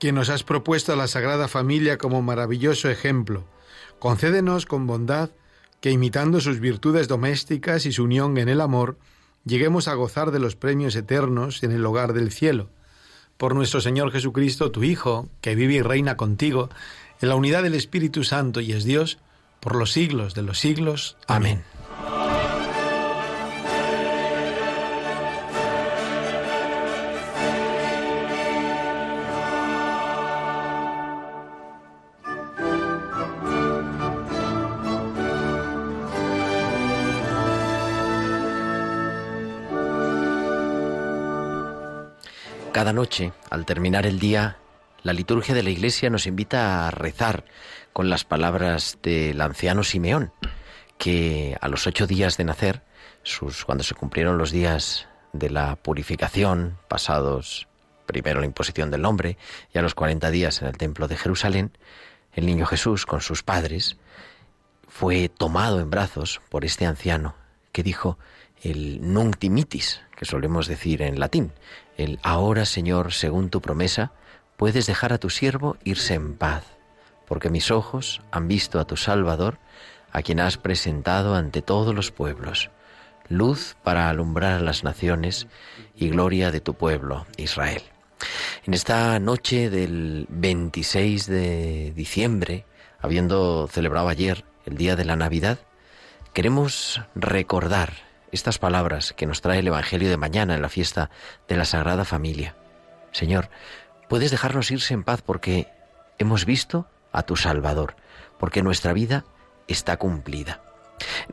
Que nos has propuesto a la Sagrada Familia como maravilloso ejemplo, concédenos con bondad que imitando sus virtudes domésticas y su unión en el amor, lleguemos a gozar de los premios eternos en el hogar del cielo. Por nuestro Señor Jesucristo, tu Hijo, que vive y reina contigo, en la unidad del Espíritu Santo y es Dios, por los siglos de los siglos. Amén. Cada noche, al terminar el día, la liturgia de la Iglesia nos invita a rezar con las palabras del anciano Simeón, que a los ocho días de nacer, sus, cuando se cumplieron los días de la purificación, pasados primero la imposición del nombre y a los cuarenta días en el templo de Jerusalén, el niño Jesús con sus padres fue tomado en brazos por este anciano que dijo el nunc dimitis, que solemos decir en latín, el ahora Señor, según tu promesa, puedes dejar a tu siervo irse en paz, porque mis ojos han visto a tu Salvador, a quien has presentado ante todos los pueblos, luz para alumbrar a las naciones y gloria de tu pueblo, Israel. En esta noche del 26 de diciembre, habiendo celebrado ayer el día de la Navidad, queremos recordar estas palabras que nos trae el Evangelio de mañana en la fiesta de la Sagrada Familia. Señor, puedes dejarnos irse en paz porque hemos visto a tu Salvador, porque nuestra vida está cumplida.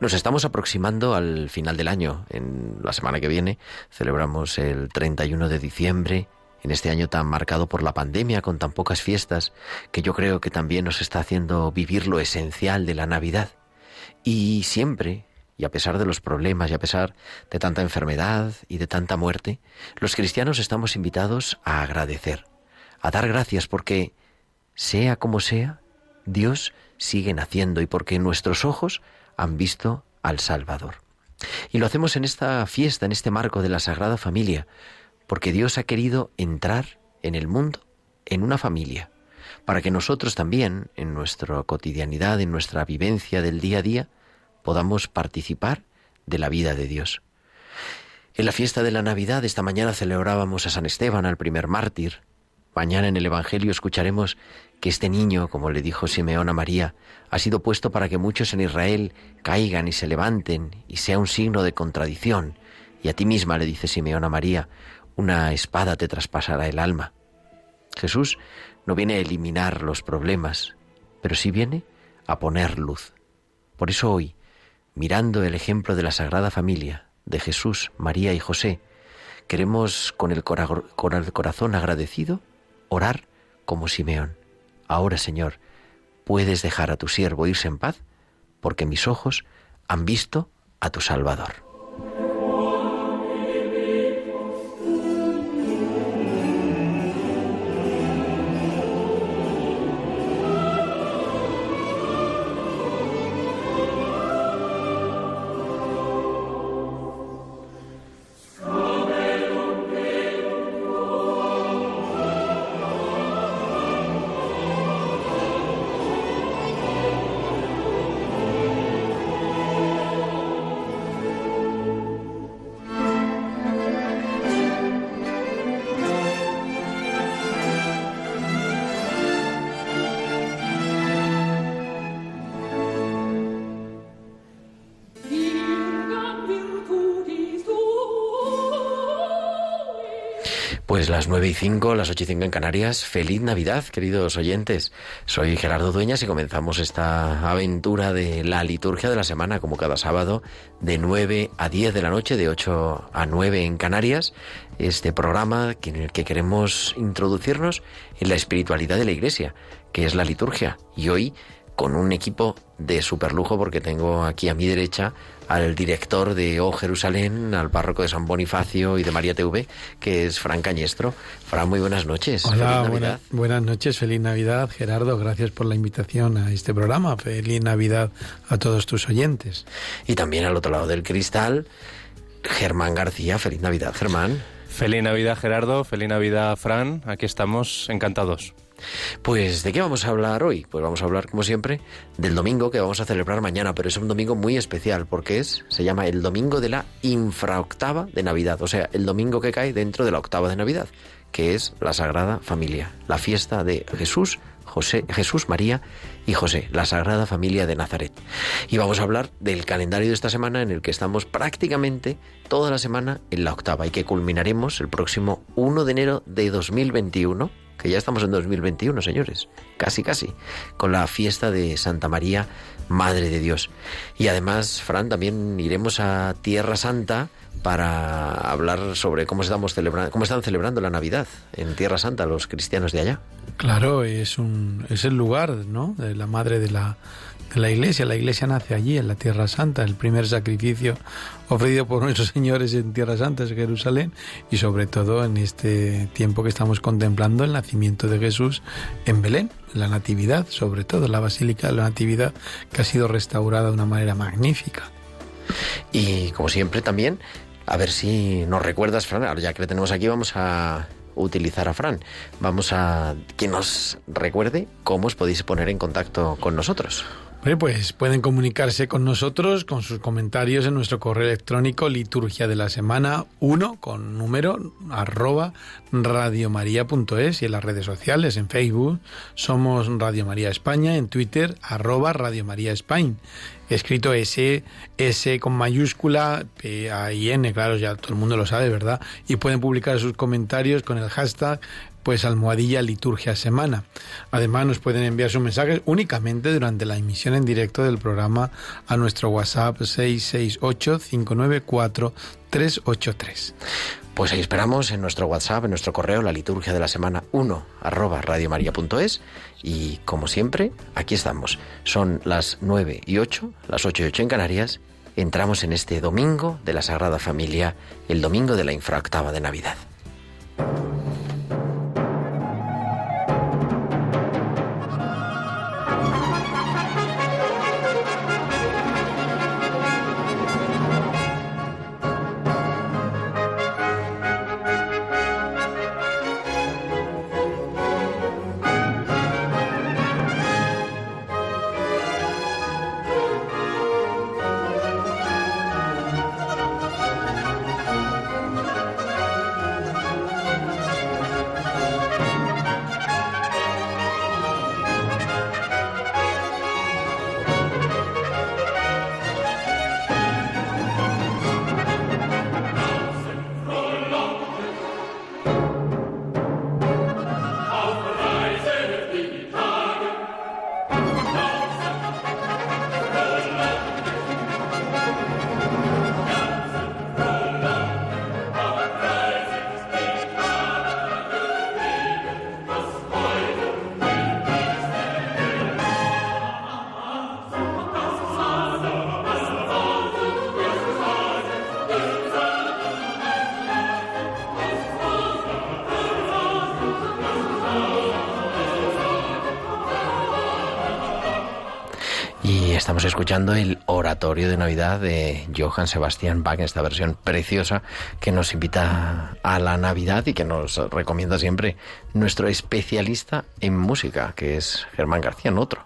Nos estamos aproximando al final del año. En la semana que viene celebramos el 31 de diciembre, en este año tan marcado por la pandemia, con tan pocas fiestas, que yo creo que también nos está haciendo vivir lo esencial de la Navidad. Y siempre, y a pesar de los problemas y a pesar de tanta enfermedad y de tanta muerte, los cristianos estamos invitados a agradecer, a dar gracias porque, sea como sea, Dios sigue naciendo y porque nuestros ojos han visto al Salvador. Y lo hacemos en esta fiesta, en este marco de la Sagrada Familia, porque Dios ha querido entrar en el mundo en una familia, para que nosotros también, en nuestra cotidianidad, en nuestra vivencia del día a día, podamos participar de la vida de Dios. En la fiesta de la Navidad esta mañana celebrábamos a San Esteban, al primer mártir. Mañana en el Evangelio escucharemos que este niño, como le dijo Simeón a María, ha sido puesto para que muchos en Israel caigan y se levanten y sea un signo de contradicción. Y a ti misma, le dice Simeón a María, una espada te traspasará el alma. Jesús no viene a eliminar los problemas, pero sí viene a poner luz. Por eso hoy, mirando el ejemplo de la Sagrada Familia, de Jesús, María y José, queremos con el, corazón agradecido orar como Simeón. Ahora, Señor, puedes dejar a tu siervo irse en paz, porque mis ojos han visto a tu Salvador. Las nueve y cinco, las ocho y cinco en Canarias. Feliz Navidad, queridos oyentes. Soy Gerardo Dueñas y comenzamos esta aventura de la liturgia de la semana, como cada sábado, de 9 a 10 de la noche, de 8 a 9 en Canarias. Este programa en el que queremos introducirnos en la espiritualidad de la Iglesia, que es la liturgia. Y hoy con un equipo de superlujo porque tengo aquí a mi derecha al director de O Jerusalén, al párroco de San Bonifacio y de María TV, que es Fran Cañestro. Fran, muy buenas noches. Hola, buenas noches, feliz Navidad, Gerardo. Gracias por la invitación a este programa. Feliz Navidad a todos tus oyentes. Y también al otro lado del cristal, Germán García. Feliz Navidad, Germán. Feliz Navidad, Gerardo. Feliz Navidad, Fran. Aquí estamos encantados. Pues, ¿de qué vamos a hablar hoy? Pues vamos a hablar, como siempre, del domingo que vamos a celebrar mañana, pero es un domingo muy especial porque es, se llama el domingo de la infraoctava de Navidad, o sea, el domingo que cae dentro de la octava de Navidad, que es la Sagrada Familia, la fiesta de Jesús, José, Jesús, María y José, la Sagrada Familia de Nazaret. Y vamos a hablar del calendario de esta semana en el que estamos prácticamente toda la semana en la octava y que culminaremos el próximo 1 de enero de 2021 que ya estamos en 2021, señores, casi casi, con la fiesta de Santa María, Madre de Dios. Y además, Fran, también iremos a Tierra Santa para hablar sobre cómo estamos celebrando, cómo están celebrando la Navidad en Tierra Santa los cristianos de allá. Claro, es un es el lugar, ¿no? De la Madre de la la iglesia. La iglesia nace allí, en la Tierra Santa. El primer sacrificio ofrecido por nuestros señores en Tierra Santa es Jerusalén. Y sobre todo en este tiempo que estamos contemplando el nacimiento de Jesús en Belén, la Natividad, sobre todo la Basílica de la Natividad, que ha sido restaurada de una manera magnífica. Y como siempre también, a ver si nos recuerdas, Fran, ahora ya que le tenemos aquí, vamos a utilizar a Fran. Vamos a que nos recuerde cómo os podéis poner en contacto con nosotros pues pueden comunicarse con nosotros con sus comentarios en nuestro correo electrónico liturgia de la semana 1 con número arroba radiomaria.es y en las redes sociales, en Facebook somos Radio María España, en Twitter arroba Radio María España. Escrito S, S con mayúscula, P, A y N, claro, ya todo el mundo lo sabe, ¿verdad? Y pueden publicar sus comentarios con el hashtag pues almohadilla liturgia semana. Además nos pueden enviar sus mensajes únicamente durante la emisión en directo del programa a nuestro WhatsApp 668-594-383. Pues ahí esperamos en nuestro WhatsApp, en nuestro correo, la liturgia de la semana 1 arroba radiomaria.es y como siempre, aquí estamos. Son las 9 y 8, las 8 y 8 en Canarias. Entramos en este domingo de la Sagrada Familia, el domingo de la infractava de Navidad. Escuchando el oratorio de Navidad de Johann Sebastian Bach, esta versión preciosa que nos invita a la Navidad y que nos recomienda siempre nuestro especialista en música, que es Germán García, no otro.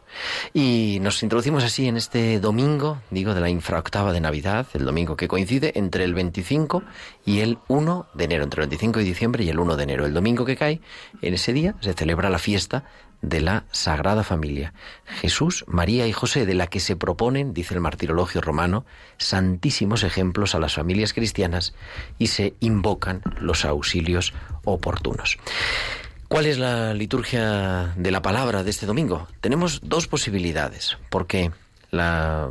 Y nos introducimos así en este domingo, digo, de la infraoctava de Navidad, el domingo que coincide entre el 25 y el 1 de enero, entre el 25 de diciembre y el 1 de enero. El domingo que cae, en ese día se celebra la fiesta de la Sagrada Familia, Jesús, María y José, de la que se proponen, dice el martirologio romano, santísimos ejemplos a las familias cristianas y se invocan los auxilios oportunos. ¿Cuál es la liturgia de la palabra de este domingo? Tenemos dos posibilidades, porque la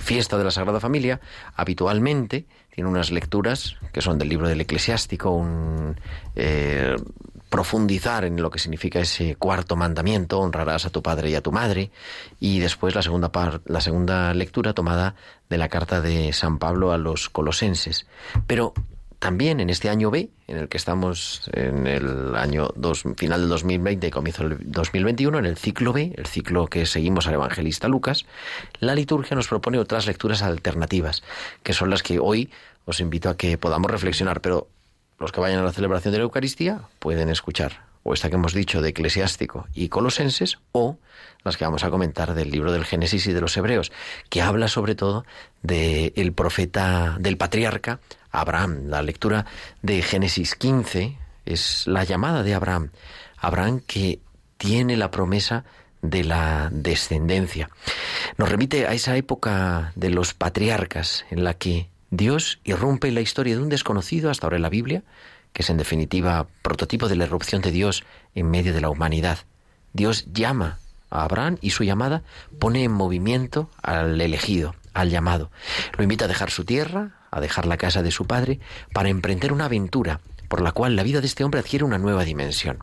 fiesta de la Sagrada Familia habitualmente tiene unas lecturas que son del libro del eclesiástico, un eh, profundizar en lo que significa ese cuarto mandamiento, honrarás a tu padre y a tu madre, y después la segunda, la segunda lectura tomada de la carta de San Pablo a los colosenses. Pero también en este año B, en el que estamos en el año dos, final del 2020 y comienzo del 2021, en el ciclo B, el ciclo que seguimos al evangelista Lucas, la liturgia nos propone otras lecturas alternativas, que son las que hoy os invito a que podamos reflexionar, pero los que vayan a la celebración de la Eucaristía pueden escuchar o esta que hemos dicho de Eclesiástico y Colosenses, o las que vamos a comentar del libro del Génesis y de los Hebreos, que habla sobre todo del profeta, del patriarca Abraham. La lectura de Génesis 15 es la llamada de Abraham. Abraham que tiene la promesa de la descendencia. Nos remite a esa época de los patriarcas en la que Dios irrumpe en la historia de un desconocido hasta ahora en la Biblia, que es en definitiva prototipo de la erupción de Dios en medio de la humanidad. Dios llama a Abraham y su llamada pone en movimiento al elegido, al llamado. Lo invita a dejar su tierra, a dejar la casa de su padre, para emprender una aventura por la cual la vida de este hombre adquiere una nueva dimensión.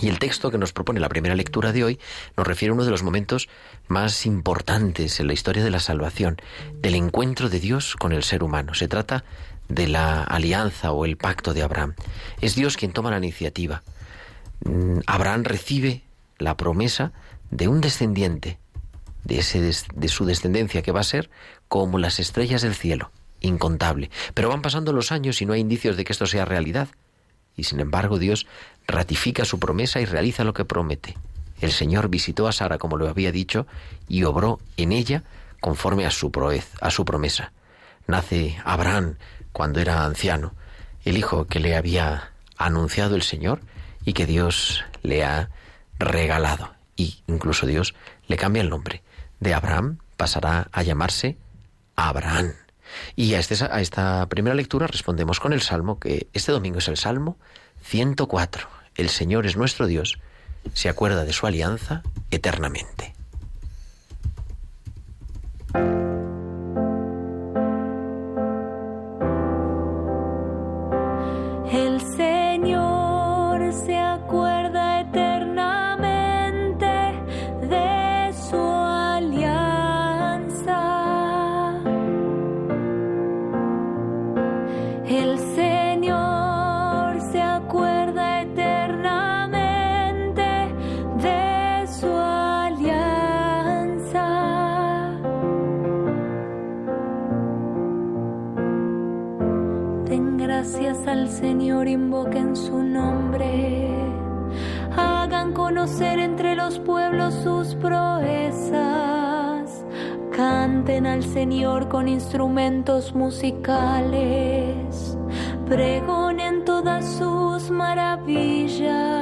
Y el texto que nos propone la primera lectura de hoy nos refiere a uno de los momentos más importantes en la historia de la salvación, del encuentro de Dios con el ser humano. Se trata de la alianza o el pacto de Abraham. Es Dios quien toma la iniciativa. Mm, Abraham recibe la promesa de un descendiente, de, ese, de su descendencia que va a ser como las estrellas del cielo, incontable. Pero van pasando los años y no hay indicios de que esto sea realidad. Y sin embargo Dios ratifica su promesa y realiza lo que promete. El Señor visitó a Sara como lo había dicho y obró en ella conforme a su, proez, a su promesa. Nace Abraham cuando era anciano, el hijo que le había anunciado el Señor y que Dios le ha regalado. Y incluso Dios le cambia el nombre. De Abraham pasará a llamarse Abraham. Y a, este, a esta primera lectura respondemos con el Salmo, que este domingo es el Salmo 104. El Señor es nuestro Dios, se acuerda de su alianza eternamente. Invoquen su nombre, hagan conocer entre los pueblos sus proezas, canten al Señor con instrumentos musicales, pregonen todas sus maravillas.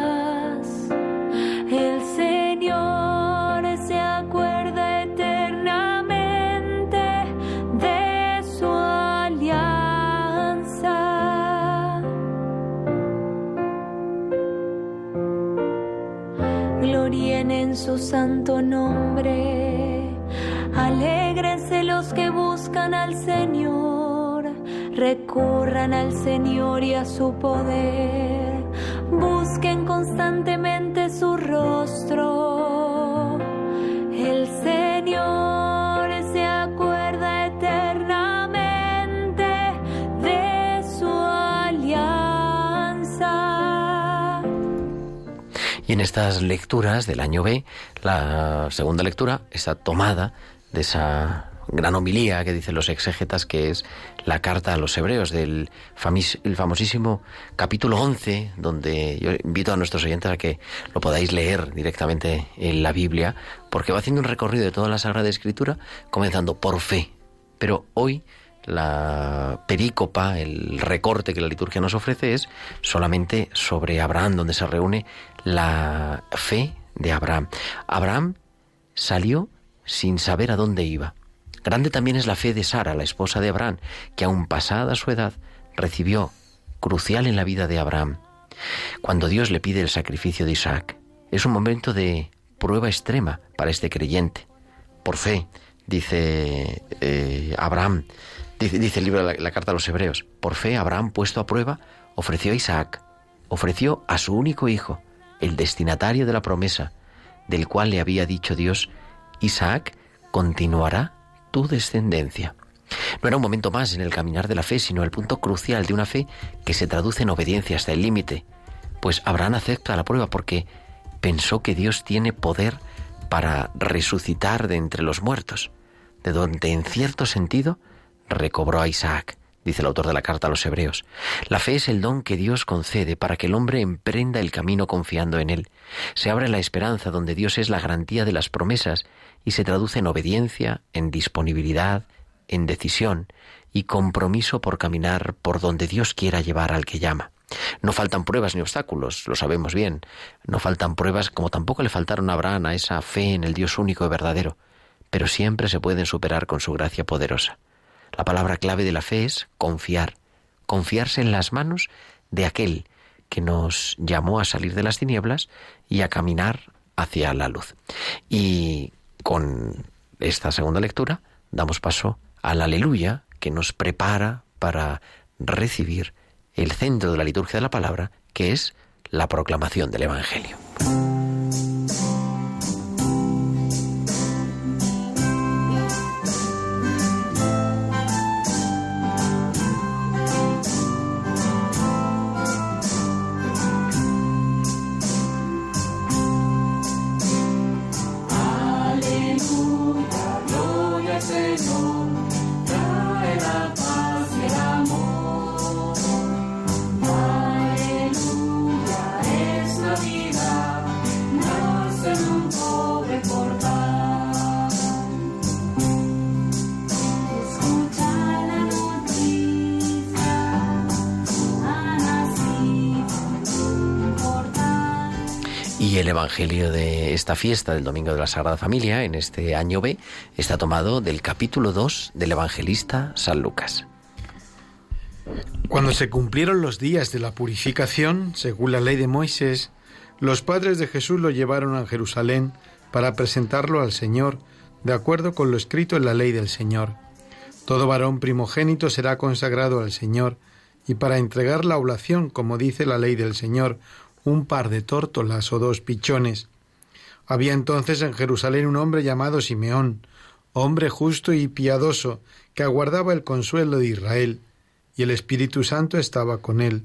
Su santo nombre. Alégrense los que buscan al Señor, recurran al Señor y a su poder, busquen constantemente su rostro. Y en estas lecturas del año B, la segunda lectura está tomada de esa gran homilía que dicen los exégetas, que es la carta a los hebreos del el famosísimo capítulo 11, donde yo invito a nuestros oyentes a que lo podáis leer directamente en la Biblia, porque va haciendo un recorrido de toda la Sagrada Escritura, comenzando por fe. Pero hoy la perícopa, el recorte que la liturgia nos ofrece es solamente sobre Abraham, donde se reúne la fe de Abraham. Abraham salió sin saber a dónde iba. Grande también es la fe de Sara, la esposa de Abraham, que aun pasada su edad recibió, crucial en la vida de Abraham, cuando Dios le pide el sacrificio de Isaac. Es un momento de prueba extrema para este creyente. Por fe, dice eh, Abraham, dice, el libro de la, la carta a los hebreos, por fe Abraham puesto a prueba ofreció a Isaac, ofreció a su único hijo, el destinatario de la promesa, del cual le había dicho Dios, Isaac continuará tu descendencia. No era un momento más en el caminar de la fe, sino el punto crucial de una fe que se traduce en obediencia hasta el límite. Pues Abraham acepta la prueba porque pensó que Dios tiene poder para resucitar de entre los muertos, de donde en cierto sentido recobró a Isaac dice el autor de la carta a los Hebreos. La fe es el don que Dios concede para que el hombre emprenda el camino confiando en Él. Se abre la esperanza donde Dios es la garantía de las promesas y se traduce en obediencia, en disponibilidad, en decisión y compromiso por caminar por donde Dios quiera llevar al que llama. No faltan pruebas ni obstáculos, lo sabemos bien. No faltan pruebas como tampoco le faltaron a Abraham a esa fe en el Dios único y verdadero, pero siempre se pueden superar con su gracia poderosa. La palabra clave de la fe es confiar, confiarse en las manos de aquel que nos llamó a salir de las tinieblas y a caminar hacia la luz. Y con esta segunda lectura damos paso al aleluya que nos prepara para recibir el centro de la liturgia de la palabra, que es la proclamación del Evangelio. El Evangelio de esta fiesta del Domingo de la Sagrada Familia, en este año B, está tomado del capítulo 2 del evangelista San Lucas. Cuando se cumplieron los días de la purificación, según la ley de Moisés, los padres de Jesús lo llevaron a Jerusalén para presentarlo al Señor, de acuerdo con lo escrito en la ley del Señor. Todo varón primogénito será consagrado al Señor, y para entregar la oblación, como dice la ley del Señor, un par de tórtolas o dos pichones. Había entonces en Jerusalén un hombre llamado Simeón, hombre justo y piadoso, que aguardaba el consuelo de Israel, y el Espíritu Santo estaba con él.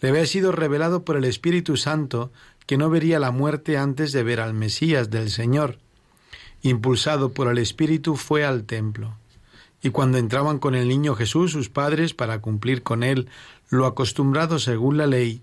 Le había sido revelado por el Espíritu Santo que no vería la muerte antes de ver al Mesías del Señor. Impulsado por el Espíritu fue al templo. Y cuando entraban con el niño Jesús sus padres para cumplir con él lo acostumbrado según la ley,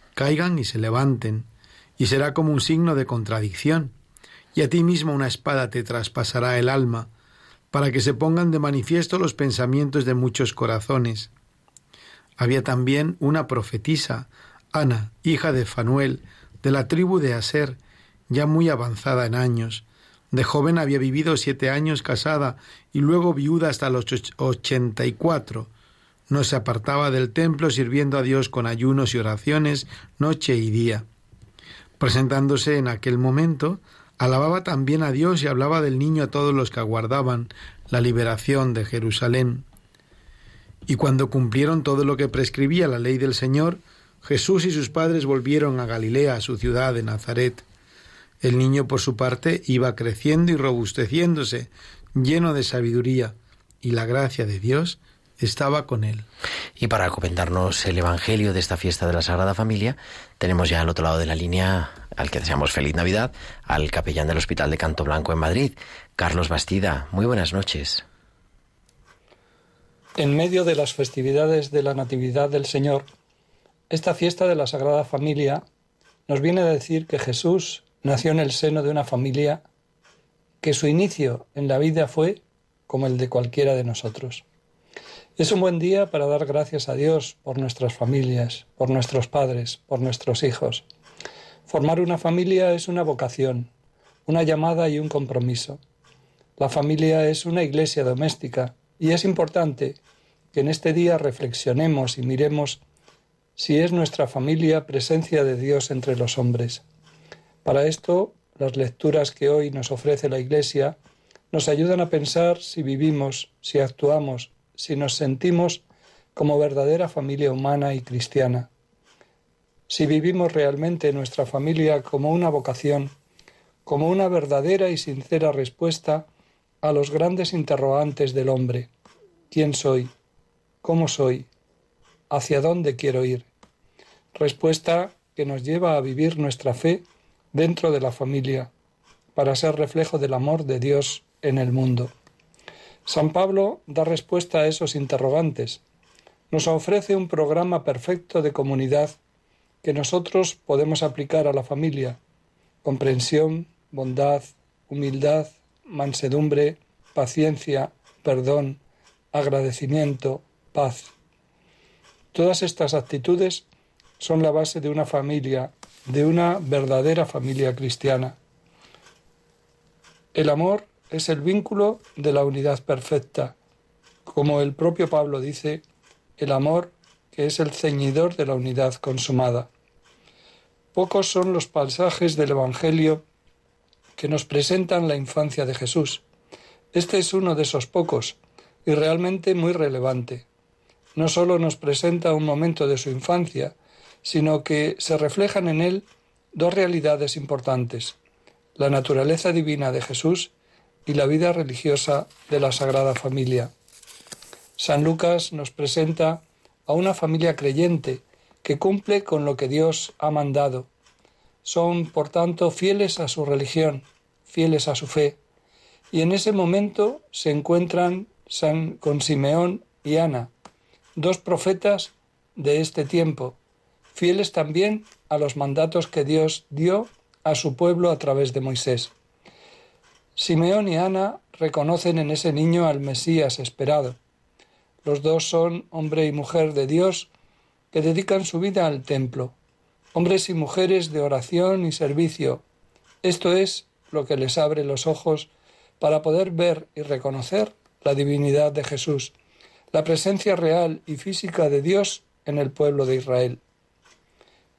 caigan y se levanten, y será como un signo de contradicción, y a ti mismo una espada te traspasará el alma, para que se pongan de manifiesto los pensamientos de muchos corazones. Había también una profetisa, Ana, hija de Fanuel, de la tribu de Aser, ya muy avanzada en años. De joven había vivido siete años casada y luego viuda hasta los ochenta y cuatro, no se apartaba del templo sirviendo a Dios con ayunos y oraciones noche y día. Presentándose en aquel momento, alababa también a Dios y hablaba del niño a todos los que aguardaban la liberación de Jerusalén. Y cuando cumplieron todo lo que prescribía la ley del Señor, Jesús y sus padres volvieron a Galilea, a su ciudad de Nazaret. El niño, por su parte, iba creciendo y robusteciéndose, lleno de sabiduría, y la gracia de Dios estaba con él. Y para comentarnos el Evangelio de esta fiesta de la Sagrada Familia, tenemos ya al otro lado de la línea, al que deseamos feliz Navidad, al capellán del Hospital de Canto Blanco en Madrid, Carlos Bastida. Muy buenas noches. En medio de las festividades de la Natividad del Señor, esta fiesta de la Sagrada Familia nos viene a decir que Jesús nació en el seno de una familia que su inicio en la vida fue como el de cualquiera de nosotros. Es un buen día para dar gracias a Dios por nuestras familias, por nuestros padres, por nuestros hijos. Formar una familia es una vocación, una llamada y un compromiso. La familia es una iglesia doméstica y es importante que en este día reflexionemos y miremos si es nuestra familia presencia de Dios entre los hombres. Para esto, las lecturas que hoy nos ofrece la Iglesia nos ayudan a pensar si vivimos, si actuamos, si nos sentimos como verdadera familia humana y cristiana. Si vivimos realmente nuestra familia como una vocación, como una verdadera y sincera respuesta a los grandes interrogantes del hombre. ¿Quién soy? ¿Cómo soy? ¿Hacia dónde quiero ir? Respuesta que nos lleva a vivir nuestra fe dentro de la familia, para ser reflejo del amor de Dios en el mundo. San Pablo da respuesta a esos interrogantes. Nos ofrece un programa perfecto de comunidad que nosotros podemos aplicar a la familia. Comprensión, bondad, humildad, mansedumbre, paciencia, perdón, agradecimiento, paz. Todas estas actitudes son la base de una familia, de una verdadera familia cristiana. El amor es el vínculo de la unidad perfecta. Como el propio Pablo dice, el amor que es el ceñidor de la unidad consumada. Pocos son los pasajes del Evangelio que nos presentan la infancia de Jesús. Este es uno de esos pocos y realmente muy relevante. No solo nos presenta un momento de su infancia, sino que se reflejan en él dos realidades importantes, la naturaleza divina de Jesús y la vida religiosa de la Sagrada Familia. San Lucas nos presenta a una familia creyente que cumple con lo que Dios ha mandado. Son, por tanto, fieles a su religión, fieles a su fe. Y en ese momento se encuentran San, con Simeón y Ana, dos profetas de este tiempo, fieles también a los mandatos que Dios dio a su pueblo a través de Moisés. Simeón y Ana reconocen en ese niño al Mesías esperado. Los dos son hombre y mujer de Dios que dedican su vida al templo, hombres y mujeres de oración y servicio. Esto es lo que les abre los ojos para poder ver y reconocer la divinidad de Jesús, la presencia real y física de Dios en el pueblo de Israel.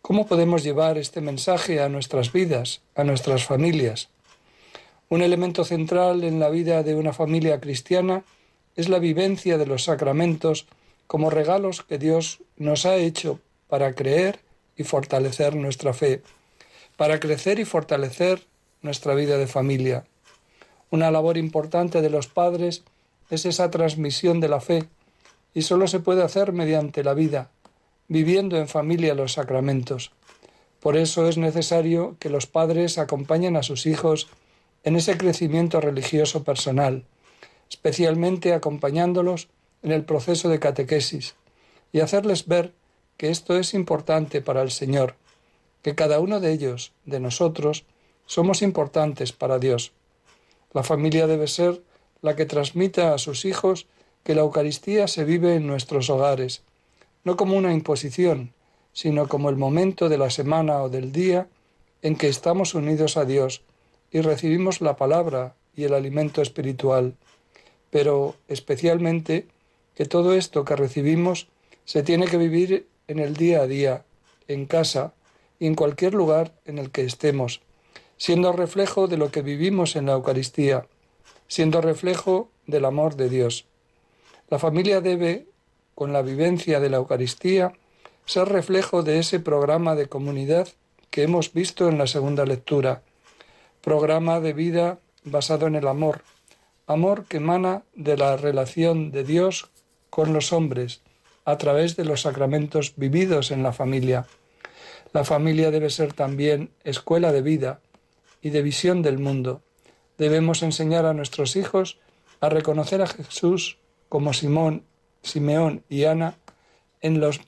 ¿Cómo podemos llevar este mensaje a nuestras vidas, a nuestras familias? Un elemento central en la vida de una familia cristiana es la vivencia de los sacramentos como regalos que Dios nos ha hecho para creer y fortalecer nuestra fe, para crecer y fortalecer nuestra vida de familia. Una labor importante de los padres es esa transmisión de la fe y solo se puede hacer mediante la vida, viviendo en familia los sacramentos. Por eso es necesario que los padres acompañen a sus hijos en ese crecimiento religioso personal, especialmente acompañándolos en el proceso de catequesis y hacerles ver que esto es importante para el Señor, que cada uno de ellos, de nosotros, somos importantes para Dios. La familia debe ser la que transmita a sus hijos que la Eucaristía se vive en nuestros hogares, no como una imposición, sino como el momento de la semana o del día en que estamos unidos a Dios y recibimos la palabra y el alimento espiritual, pero especialmente que todo esto que recibimos se tiene que vivir en el día a día, en casa y en cualquier lugar en el que estemos, siendo reflejo de lo que vivimos en la Eucaristía, siendo reflejo del amor de Dios. La familia debe, con la vivencia de la Eucaristía, ser reflejo de ese programa de comunidad que hemos visto en la segunda lectura, programa de vida basado en el amor, amor que emana de la relación de Dios con los hombres a través de los sacramentos vividos en la familia. La familia debe ser también escuela de vida y de visión del mundo. Debemos enseñar a nuestros hijos a reconocer a Jesús como Simón, Simeón y Ana en las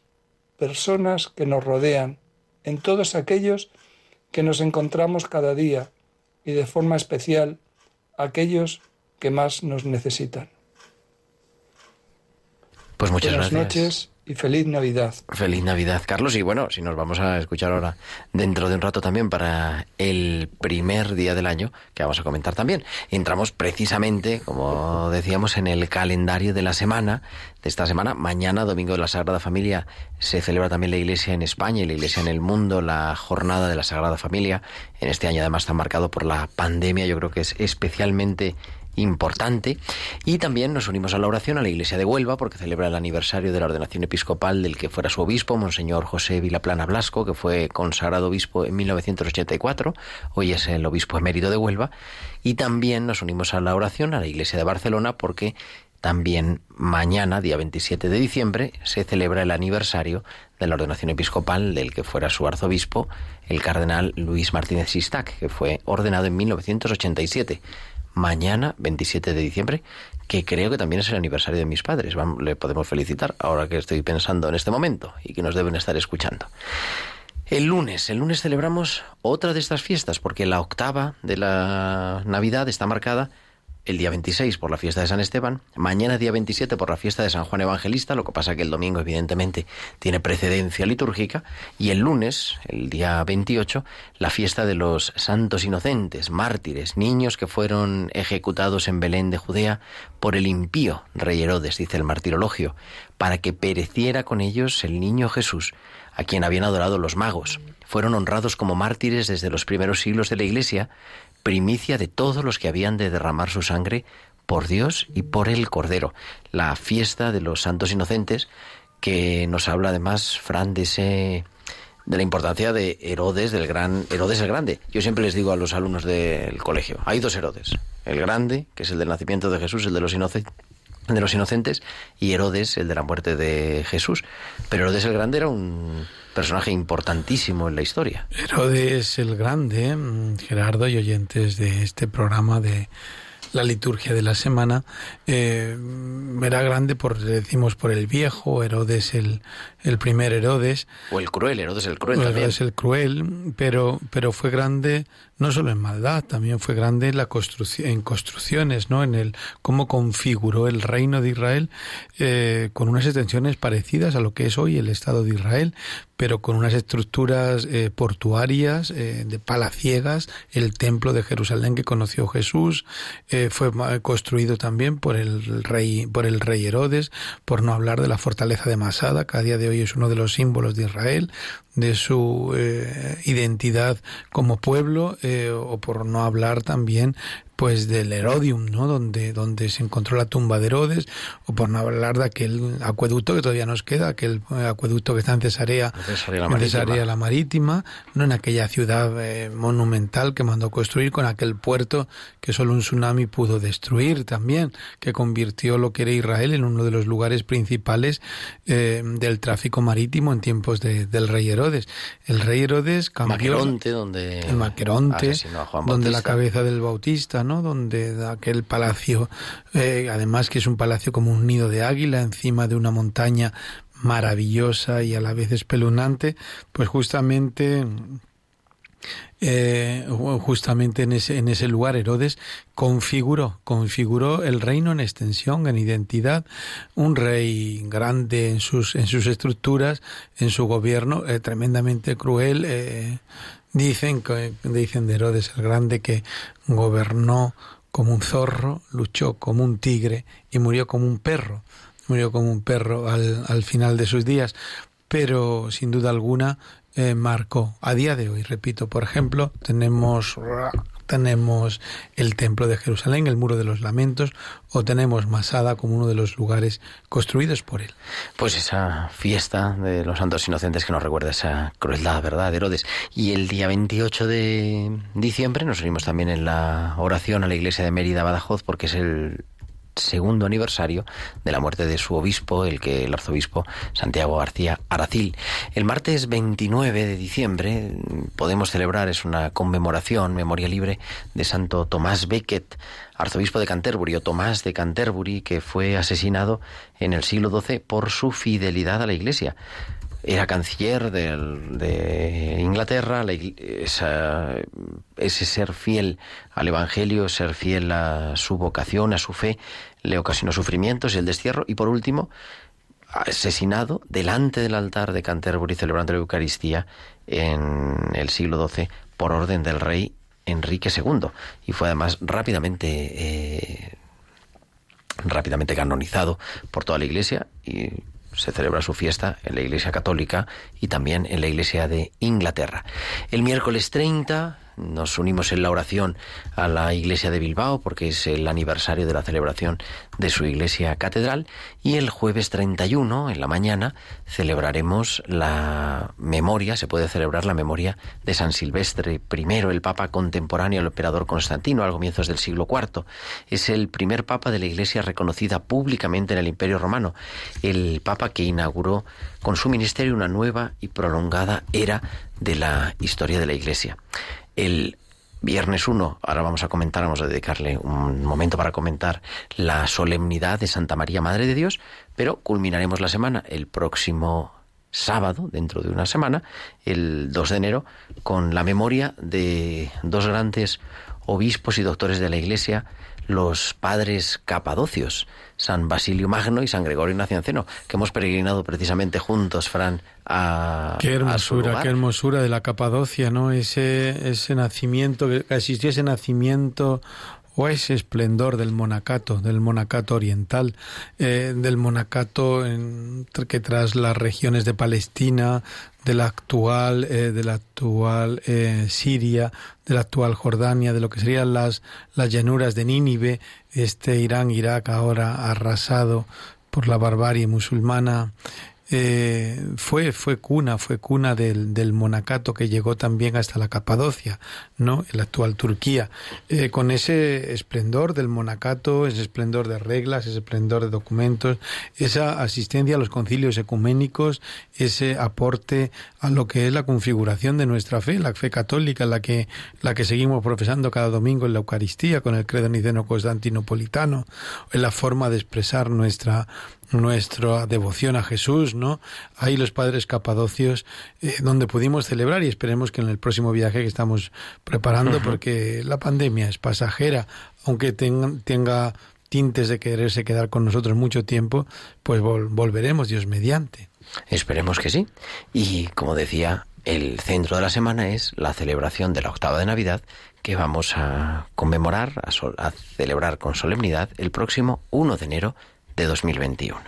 personas que nos rodean, en todos aquellos que nos encontramos cada día y de forma especial aquellos que más nos necesitan. Pues muchas Buenas gracias. noches y feliz Navidad. Feliz Navidad, Carlos. Y bueno, si nos vamos a escuchar ahora dentro de un rato también para el primer día del año, que vamos a comentar también. Entramos precisamente, como decíamos, en el calendario de la semana, de esta semana. Mañana, Domingo de la Sagrada Familia, se celebra también la Iglesia en España y la Iglesia en el mundo, la jornada de la Sagrada Familia. En este año además está marcado por la pandemia, yo creo que es especialmente importante. Y también nos unimos a la oración a la Iglesia de Huelva, porque celebra el aniversario de la ordenación episcopal del que fuera su obispo, Monseñor José Vilaplana Blasco, que fue consagrado obispo en 1984. Hoy es el obispo emérito de Huelva. Y también nos unimos a la oración a la Iglesia de Barcelona, porque también mañana, día 27 de diciembre, se celebra el aniversario de la ordenación episcopal del que fuera su arzobispo, el cardenal Luis Martínez Sistac, que fue ordenado en 1987 mañana, 27 de diciembre, que creo que también es el aniversario de mis padres. Vamos, le podemos felicitar ahora que estoy pensando en este momento y que nos deben estar escuchando. El lunes, el lunes celebramos otra de estas fiestas, porque la octava de la Navidad está marcada el día 26 por la fiesta de San Esteban, mañana día 27 por la fiesta de San Juan Evangelista, lo que pasa que el domingo evidentemente tiene precedencia litúrgica, y el lunes, el día 28, la fiesta de los santos inocentes, mártires, niños que fueron ejecutados en Belén de Judea por el impío rey Herodes, dice el martirologio, para que pereciera con ellos el niño Jesús, a quien habían adorado los magos. Fueron honrados como mártires desde los primeros siglos de la Iglesia, primicia de todos los que habían de derramar su sangre por Dios y por el Cordero. La fiesta de los santos inocentes, que nos habla además, Fran, de ese de la importancia de Herodes, del gran Herodes el Grande. Yo siempre les digo a los alumnos del colegio, hay dos Herodes, el grande, que es el del nacimiento de Jesús, el de los inocentes, de los inocentes, y Herodes, el de la muerte de Jesús. Pero Herodes el Grande era un personaje importantísimo en la historia. Herodes el Grande, mm, Gerardo y oyentes de este programa de la liturgia de la semana, eh, era grande por, decimos, por el viejo, Herodes el, el primer Herodes. O el cruel, Herodes el cruel Herodes también. el cruel, pero, pero fue grande no solo en maldad, también fue grande en, la construcción, en construcciones, ¿no? En el cómo configuró el reino de Israel eh, con unas extensiones parecidas a lo que es hoy el Estado de Israel, pero con unas estructuras eh, portuarias, eh, de palaciegas, el templo de Jerusalén que conoció Jesús, eh, fue construido también por el rey, por el rey Herodes, por no hablar de la fortaleza de Masada, que a día de hoy es uno de los símbolos de Israel, de su eh, identidad como pueblo, eh, o por no hablar también pues del Herodium, ¿no? Donde, donde se encontró la tumba de Herodes, o por no hablar de aquel acueducto que todavía nos queda, aquel acueducto que está en Cesarea, Cesarea la en Marítima. Cesarea la Marítima, no en aquella ciudad eh, monumental que mandó construir, con aquel puerto que solo un tsunami pudo destruir también, que convirtió lo que era Israel en uno de los lugares principales eh, del tráfico marítimo en tiempos de, del rey Herodes. El rey Herodes cambió Maqueronte, donde el Maqueronte, asesinó a Juan donde la cabeza del Bautista, ¿no? Donde aquel palacio, eh, además que es un palacio como un nido de águila encima de una montaña maravillosa y a la vez espeluznante, pues justamente eh, justamente en ese, en ese lugar Herodes configuró, configuró el reino en extensión, en identidad, un rey grande en sus, en sus estructuras, en su gobierno, eh, tremendamente cruel. eh, dicen, dicen de Herodes el Grande que gobernó como un zorro, luchó como un tigre y murió como un perro. Murió como un perro al, al final de sus días, pero sin duda alguna eh, marcó a día de hoy, repito, por ejemplo, tenemos tenemos el templo de Jerusalén, el muro de los lamentos, o tenemos Masada como uno de los lugares construidos por él. Pues esa fiesta de los santos inocentes que nos recuerda esa crueldad, ¿verdad?, de Herodes. Y el día 28 de diciembre nos unimos también en la oración a la iglesia de Mérida, Badajoz, porque es el segundo aniversario de la muerte de su obispo, el que el arzobispo Santiago García Aracil. El martes 29 de diciembre podemos celebrar, es una conmemoración, memoria libre de Santo Tomás Becket, arzobispo de Canterbury o Tomás de Canterbury, que fue asesinado en el siglo XII por su fidelidad a la Iglesia era canciller de, Inglaterra, ese ser fiel al Evangelio, ser fiel a su vocación, a su fe, le ocasionó sufrimientos y el destierro, y por último, asesinado delante del altar de Canterbury celebrando la Eucaristía en el siglo XII por orden del rey Enrique II, y fue además rápidamente... Eh, rápidamente canonizado por toda la Iglesia y se celebra su fiesta en la Iglesia Católica y también en la Iglesia de Inglaterra. El miércoles 30 nos unimos en la oración a la iglesia de Bilbao porque es el aniversario de la celebración de su iglesia catedral. Y el jueves 31 en la mañana celebraremos la memoria, se puede celebrar la memoria de San Silvestre I, el papa contemporáneo al emperador Constantino a comienzos del siglo IV. Es el primer papa de la iglesia reconocida públicamente en el Imperio Romano, el papa que inauguró con su ministerio una nueva y prolongada era de la historia de la iglesia el viernes 1, ahora vamos a comentar, vamos a dedicarle un momento para comentar la solemnidad de Santa María, Madre de Dios, pero culminaremos la semana el próximo sábado, dentro de una semana, el 2 de enero, con la memoria de dos grandes obispos y doctores de la Iglesia, los padres capadocios, San Basilio Magno y San Gregorio Nacianceno, que hemos peregrinado precisamente juntos, Fran, a Qué hermosura, qué hermosura de la Capadocia, ¿no? Ese, ese nacimiento, que existió ese nacimiento o ese esplendor del monacato, del monacato oriental, eh, del monacato en, que tras las regiones de Palestina, de la actual, eh, de la actual eh, Siria, de la actual Jordania, de lo que serían las, las llanuras de Nínive, este Irán, Irak ahora arrasado por la barbarie musulmana, eh, fue, fue cuna, fue cuna del, del, monacato que llegó también hasta la Capadocia, ¿no? la actual Turquía, eh, con ese esplendor del monacato, ese esplendor de reglas, ese esplendor de documentos, esa asistencia a los concilios ecuménicos, ese aporte a lo que es la configuración de nuestra fe, la fe católica, la que, la que seguimos profesando cada domingo en la Eucaristía, con el credo niceno constantinopolitano, en la forma de expresar nuestra nuestra devoción a Jesús, ¿no? Ahí los padres capadocios, eh, donde pudimos celebrar y esperemos que en el próximo viaje que estamos preparando, porque la pandemia es pasajera, aunque tenga, tintes de quererse quedar con nosotros mucho tiempo, pues volveremos, Dios mediante. Esperemos que sí. Y como decía, el centro de la semana es la celebración de la octava de Navidad que vamos a conmemorar, a celebrar con solemnidad el próximo 1 de enero de 2021.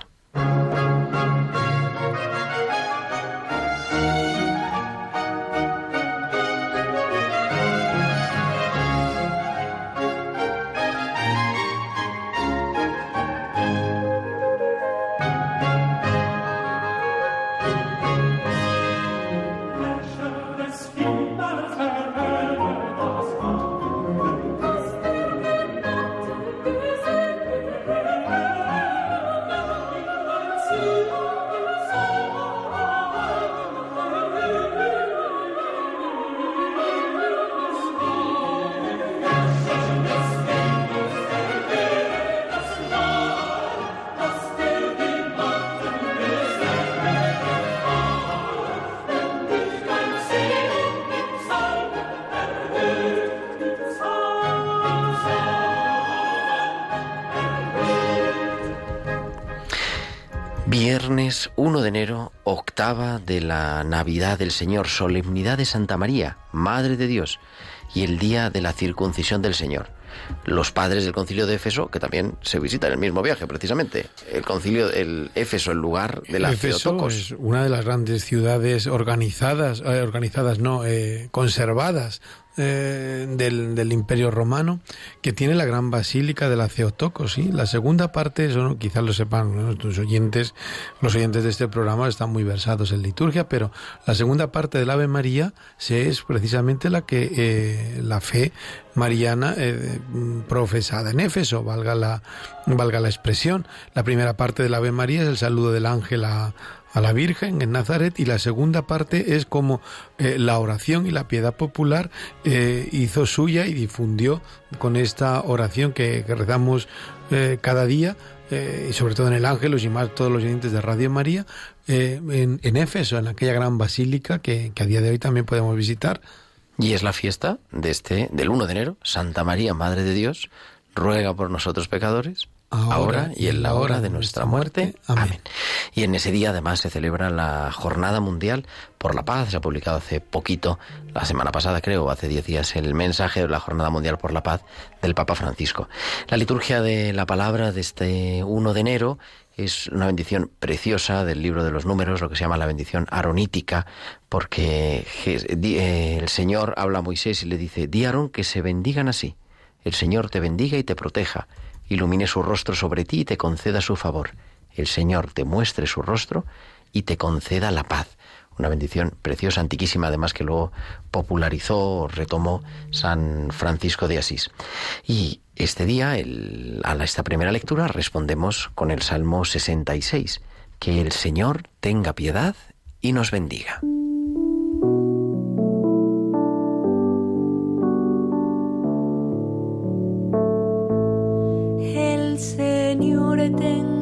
Navidad del Señor, solemnidad de Santa María, Madre de Dios, y el día de la circuncisión del Señor. Los padres del concilio de Éfeso, que también se visitan en el mismo viaje, precisamente. El concilio, el Éfeso, el lugar de la Éfeso es una de las grandes ciudades organizadas, eh, organizadas no, eh, conservadas eh, del, del, Imperio Romano, que tiene la gran basílica de la Ceotocos. ¿sí? La segunda parte, eso no, quizás lo sepan nuestros oyentes, los oyentes de este programa están muy versados en liturgia, pero la segunda parte del Ave María se es precisamente la que eh, la fe mariana eh, profesada en Éfeso, valga la, valga la expresión. La primera parte del Ave María es el saludo del ángel a, a la Virgen en Nazaret y la segunda parte es como eh, la oración y la piedad popular eh, hizo suya y difundió con esta oración que, rezamos eh, cada día y sobre todo en el Ángelus y más todos los oyentes de Radio María en, en, Éfeso, en aquella gran basílica que, que a día de hoy también podemos visitar. Y es la fiesta de este del 1 de enero, Santa María, Madre de Dios, ruega por nosotros pecadores ahora, y en la hora de nuestra muerte. Amén. Y en ese día además se celebra la Jornada Mundial por la Paz. Se ha publicado hace poquito, la semana pasada creo, hace diez días, el mensaje de la Jornada Mundial por la Paz del Papa Francisco. La liturgia de la palabra de este 1 de enero es una bendición preciosa del libro de los números, lo que se llama la bendición aronítica, porque eh, el Señor habla a Moisés y le dice, di Aarón que se bendigan así. El Señor te bendiga y te proteja ilumine su rostro sobre ti y te conceda su favor. El Señor te muestre su rostro y te conceda la paz. Una bendición preciosa, antiquísima, además que luego popularizó, retomó San Francisco de Asís. Y este día, a esta primera lectura, respondemos con el Salmo 66. Que el Señor tenga piedad y nos bendiga. tenga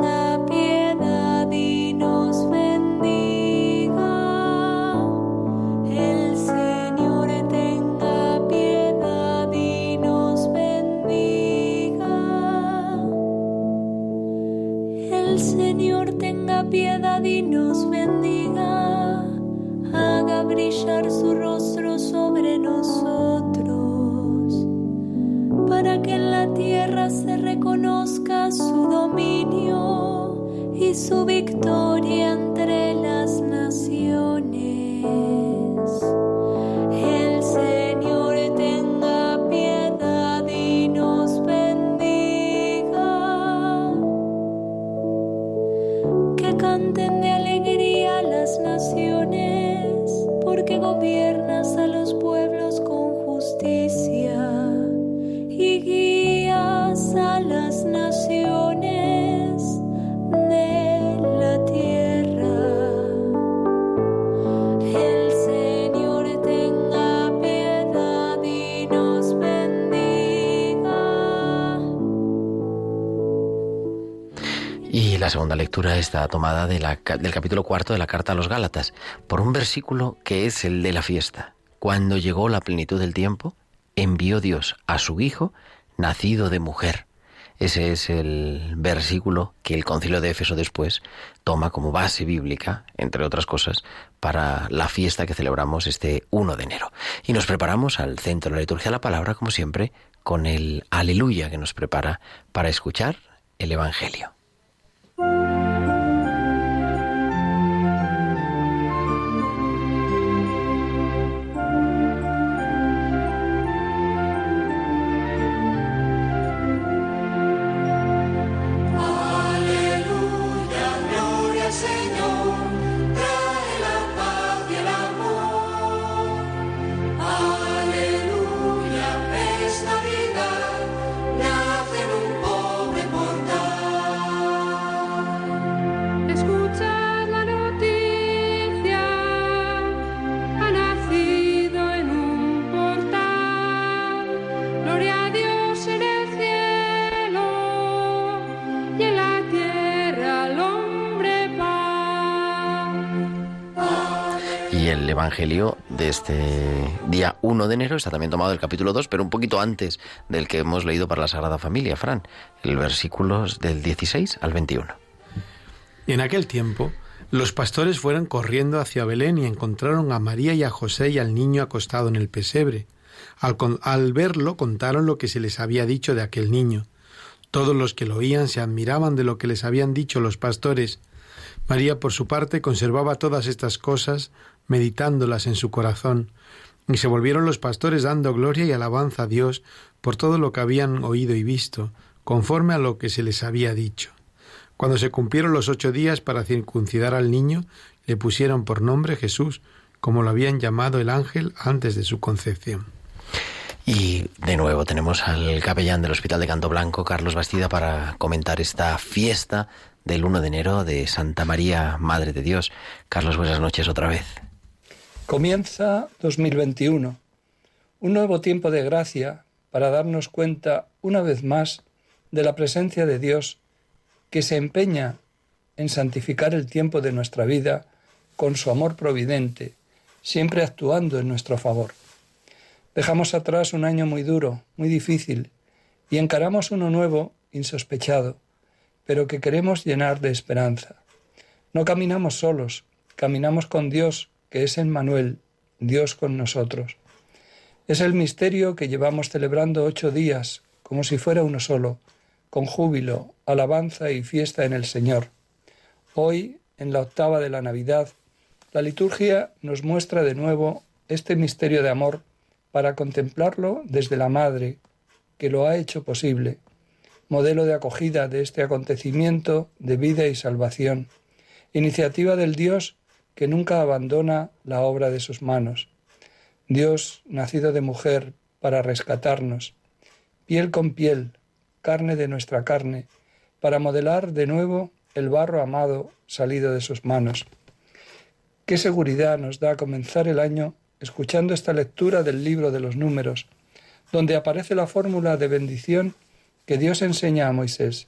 brillar su rostro sobre nosotros para que en la tierra se reconozca su dominio y su victoria entre lectura está tomada del capítulo cuarto de la carta a los Gálatas, por un versículo que es el de la fiesta. Cuando llegó la plenitud del tiempo, envió Dios a su Hijo, nacido de mujer. Ese es el versículo que el concilio de Éfeso después toma como base bíblica, entre otras cosas, para la fiesta que celebramos este 1 de enero. Y nos preparamos al centro de la liturgia de la palabra, como siempre, con el aleluya que nos prepara para escuchar el Evangelio. Evangelio de este día 1 de enero está también tomado del capítulo 2, pero un poquito antes del que hemos leído para la Sagrada Familia, Fran, el versículo del 16 al 21. En aquel tiempo, los pastores fueron corriendo hacia Belén y encontraron a María y a José y al niño acostado en el pesebre. Al, al verlo contaron lo que se les había dicho de aquel niño. Todos los que lo oían se admiraban de lo que les habían dicho los pastores. María, por su parte, conservaba todas estas cosas, meditándolas en su corazón, Y se volvieron los pastores dando gloria y alabanza a Dios por todo lo que habían oído y visto, conforme a lo que se les había dicho. Cuando se cumplieron los ocho días para circuncidar al niño, le pusieron por nombre Jesús, como lo habían llamado el ángel antes de su concepción. Y de nuevo tenemos al capellán del Hospital de Canto Blanco, Carlos Bastida, para comentar esta fiesta del 1 de enero de Santa María, Madre de Dios. Carlos, buenas noches otra vez. Comienza 2021, un nuevo tiempo de gracia para darnos cuenta una vez más de la presencia de Dios que se empeña en santificar el tiempo de nuestra vida con su amor providente, siempre actuando en nuestro favor. Dejamos atrás un año muy duro, muy difícil, y encaramos uno nuevo, insospechado, pero que queremos llenar de esperanza. No caminamos solos, caminamos con Dios, que es Emmanuel, Dios con nosotros. Es el misterio que llevamos celebrando ocho días, como si fuera uno solo, con júbilo, alabanza y fiesta en el Señor. Hoy, en la octava de la Navidad, la liturgia nos muestra de nuevo este misterio de amor para contemplarlo desde la Madre, que lo ha hecho posible, modelo de acogida de este acontecimiento de vida y salvación, iniciativa del Dios que nunca abandona la obra de sus manos. Dios, nacido de mujer, para rescatarnos, piel con piel, carne de nuestra carne, para modelar de nuevo el barro amado salido de sus manos. Qué seguridad nos da comenzar el año escuchando esta lectura del libro de los números, donde aparece la fórmula de bendición que Dios enseña a Moisés.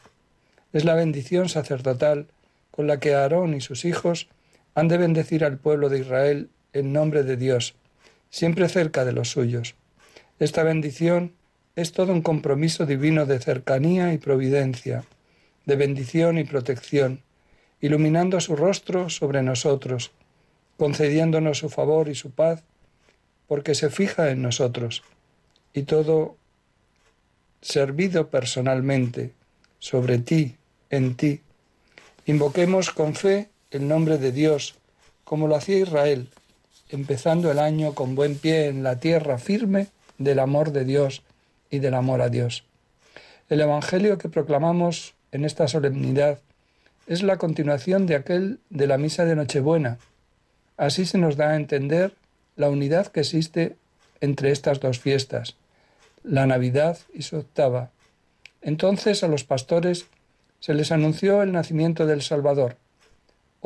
Es la bendición sacerdotal con la que Aarón y sus hijos han de bendecir al pueblo de Israel en nombre de Dios, siempre cerca de los suyos. Esta bendición es todo un compromiso divino de cercanía y providencia, de bendición y protección, iluminando su rostro sobre nosotros, concediéndonos su favor y su paz porque se fija en nosotros y todo servido personalmente sobre ti, en ti. Invoquemos con fe el nombre de Dios, como lo hacía Israel, empezando el año con buen pie en la tierra firme del amor de Dios y del amor a Dios. El Evangelio que proclamamos en esta solemnidad es la continuación de aquel de la misa de Nochebuena. Así se nos da a entender la unidad que existe entre estas dos fiestas, la Navidad y su octava. Entonces a los pastores se les anunció el nacimiento del Salvador.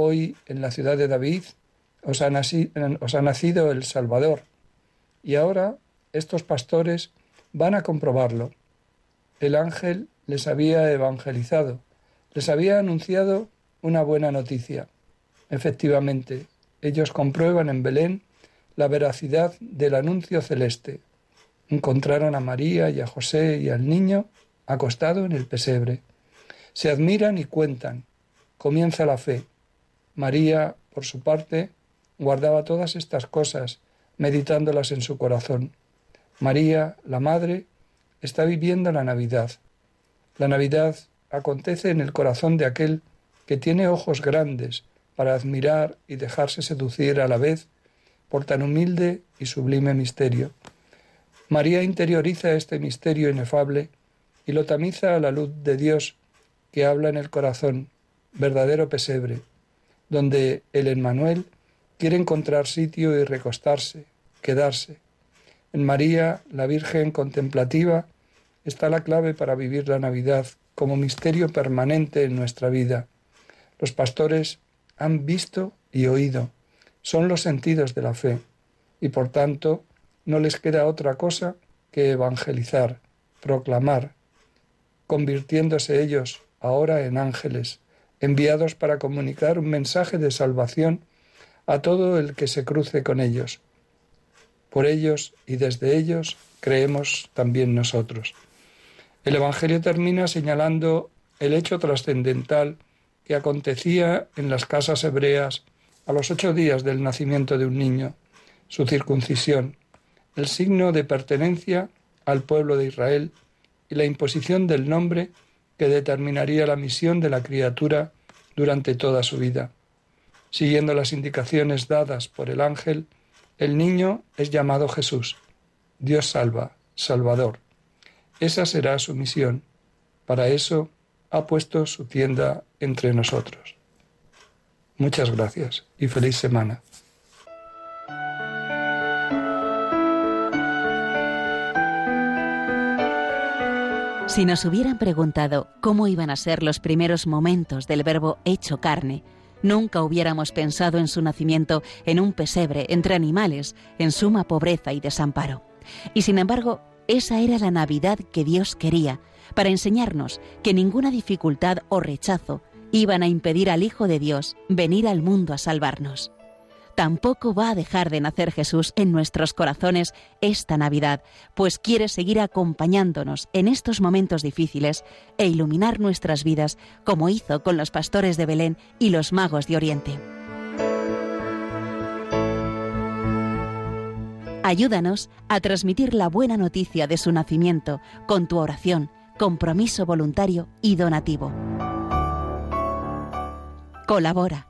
Hoy en la ciudad de David os ha, nacido el Salvador. Y ahora estos pastores van a comprobarlo. El ángel les había evangelizado, les había anunciado una buena noticia. Efectivamente, ellos comprueban en Belén la veracidad del anuncio celeste. Encontraron a María y a José y al niño acostado en el pesebre. Se admiran y cuentan. Comienza la fe. María, por su parte, guardaba todas estas cosas, meditándolas en su corazón. María, la Madre, está viviendo la Navidad. La Navidad acontece en el corazón de aquel que tiene ojos grandes para admirar y dejarse seducir a la vez por tan humilde y sublime misterio. María interioriza este misterio inefable y lo tamiza a la luz de Dios que habla en el corazón, verdadero pesebre, donde el Emmanuel quiere encontrar sitio y recostarse, quedarse. En María, la Virgen contemplativa, está la clave para vivir la Navidad como misterio permanente en nuestra vida. Los pastores han visto y oído, son los sentidos de la fe y por tanto no les queda otra cosa que evangelizar, proclamar, convirtiéndose ellos ahora en ángeles, enviados para comunicar un mensaje de salvación a todo el que se cruce con ellos. Por ellos y desde ellos creemos también nosotros. El Evangelio termina señalando el hecho trascendental que acontecía en las casas hebreas a los ocho días del nacimiento de un niño, su circuncisión, el signo de pertenencia al pueblo de Israel y la imposición del nombre que determinaría la misión de la criatura durante toda su vida. Siguiendo las indicaciones dadas por el ángel, El niño es llamado Jesús. Dios salva, Salvador. Esa será su misión. Para eso ha puesto su tienda entre nosotros. Muchas gracias y feliz semana. Si nos hubieran preguntado cómo iban a ser los primeros momentos del verbo hecho carne, nunca hubiéramos pensado en su nacimiento en un pesebre entre animales, en suma pobreza y desamparo. Y sin embargo, esa era la Navidad que Dios quería, para enseñarnos que ninguna dificultad o rechazo iban a impedir al Hijo de Dios venir al mundo a salvarnos tampoco va a dejar de nacer Jesús en nuestros corazones esta Navidad, pues quiere seguir acompañándonos en estos momentos difíciles e iluminar nuestras vidas como hizo con los pastores de Belén y los magos de Oriente. Ayúdanos a transmitir la buena noticia de su nacimiento con tu oración, compromiso voluntario y donativo. Colabora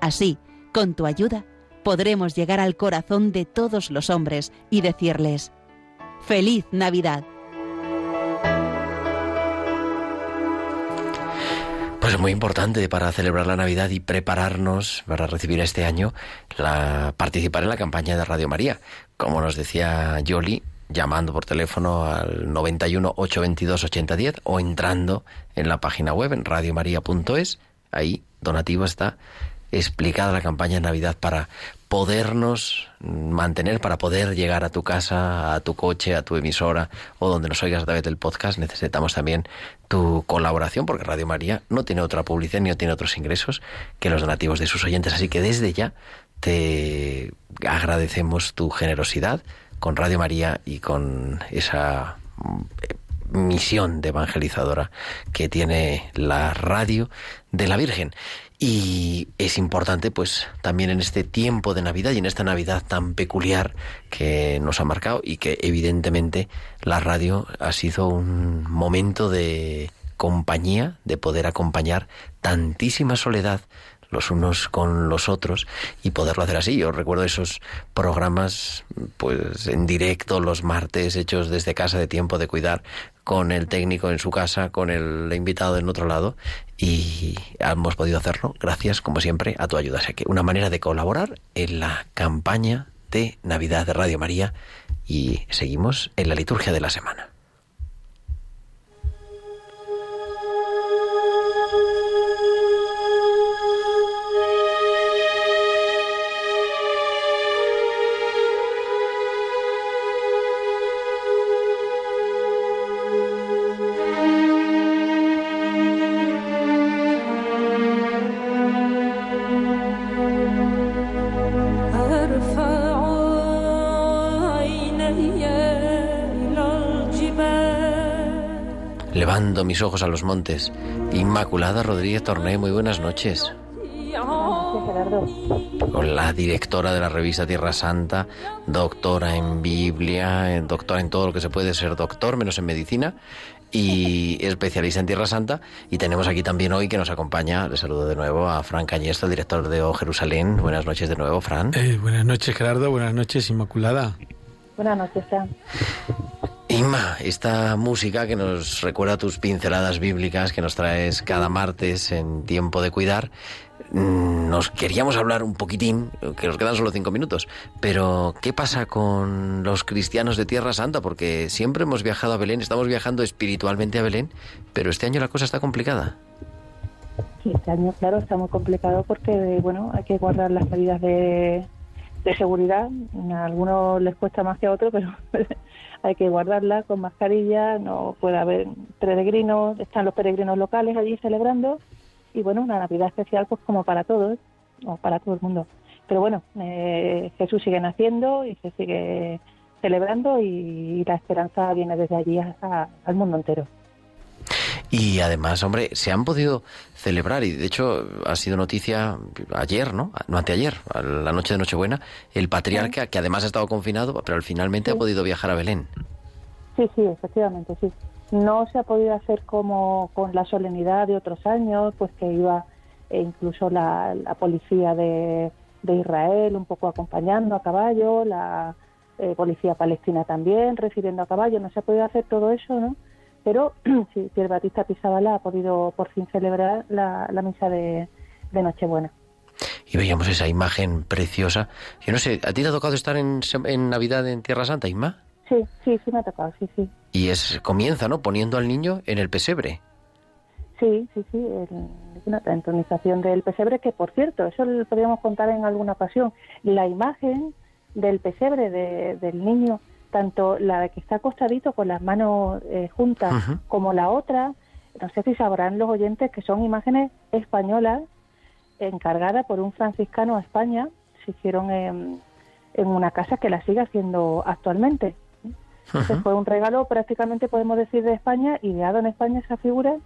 Así, con tu ayuda, podremos llegar al corazón de todos los hombres y decirles, ¡Feliz Navidad! Pues es muy importante para celebrar la Navidad y prepararnos para recibir este año la, participar en la campaña de Radio María. Como nos decía Yoli, llamando por teléfono al 91 822 8010 o entrando en la página web en radiomaria.es. Ahí, donativo está explicada la campaña de Navidad para podernos mantener, para poder llegar a tu casa, a tu coche, a tu emisora o donde nos oigas a través del podcast, necesitamos también tu colaboración porque Radio María no tiene otra publicidad ni tiene otros ingresos que los donativos de sus oyentes. Así que desde ya te agradecemos tu generosidad con Radio María y con esa misión de evangelizadora que tiene la radio de la Virgen. Y es importante, pues, también en este tiempo de Navidad y en esta Navidad tan peculiar que nos ha marcado y que evidentemente la radio ha sido un momento de compañía, de poder acompañar tantísima soledad los unos con los otros y poderlo hacer así. Yo recuerdo esos programas pues en directo los martes hechos desde casa de tiempo de cuidar con el técnico en su casa, con el invitado en otro lado y hemos podido hacerlo gracias como siempre a tu ayuda. O sea que una manera de colaborar en la campaña de Navidad de Radio María y seguimos en la liturgia de la semana. Mis ojos a los montes. Inmaculada Rodríguez Torné, muy buenas noches. Con la directora de la revista Tierra Santa, doctora en Biblia, eh, doctora en todo lo que se puede ser doctor, menos en medicina, y especialista en Tierra Santa. Y tenemos aquí también hoy que nos acompaña, le saludo de nuevo a Fran Cañesto, el director de O Jerusalén. Buenas noches de nuevo, Fran. Eh, buenas noches, Gerardo. Buenas noches, Inmaculada. Buenas noches, Fran. Inma, esta música que nos recuerda tus pinceladas bíblicas que nos traes cada martes en Tiempo de Cuidar, mm, nos queríamos hablar un poquitín, que nos quedan solo cinco minutos, pero ¿qué pasa con los cristianos de Tierra Santa? Porque siempre hemos viajado a Belén, estamos viajando espiritualmente a Belén, pero este año la cosa está complicada. Sí, este año, claro, está muy complicado porque, bueno, hay que guardar las medidas de, de seguridad. A algunos les cuesta más que a otros, pero hay que guardarla con mascarilla, no puede haber peregrinos, están los peregrinos locales allí celebrando y bueno, una Navidad especial pues como para todos, o para todo el mundo. pero bueno, eh, Jesús sigue naciendo y se sigue celebrando y, la esperanza viene desde allí hasta al mundo entero. Y además, hombre, se han podido celebrar, y de hecho ha sido noticia ayer, ¿no? No anteayer, la noche de Nochebuena, el patriarca, que además ha estado confinado, pero finalmente ha podido viajar a Belén. Sí, sí, efectivamente, sí. No se ha podido hacer como con la solemnidad de otros años, pues que iba e incluso la, policía de, Israel un poco acompañando a caballo, la eh, policía palestina también recibiendo a caballo. No se ha podido hacer todo eso, ¿no? Pero sí, Pierre Batista Pisabala ha podido por fin celebrar la, misa de, Nochebuena. Y veíamos esa imagen preciosa. Yo no sé, ¿a ti te ha tocado estar en, en Navidad en Tierra Santa, Inma? Sí, sí, sí me ha tocado, sí, sí. Y es comienza, ¿no? Poniendo al niño en el pesebre. Sí, sí, sí, es una entronización del pesebre que, por cierto, eso lo podríamos contar en alguna ocasión. La imagen del pesebre del niño, tanto la que está acostadito con las manos eh, juntas como la otra, no sé si sabrán los oyentes que son imágenes españolas encargadas por un franciscano a España, se hicieron en, en una casa que la sigue haciendo actualmente. fue un regalo prácticamente, podemos decir, de España, ideado en España esa figura.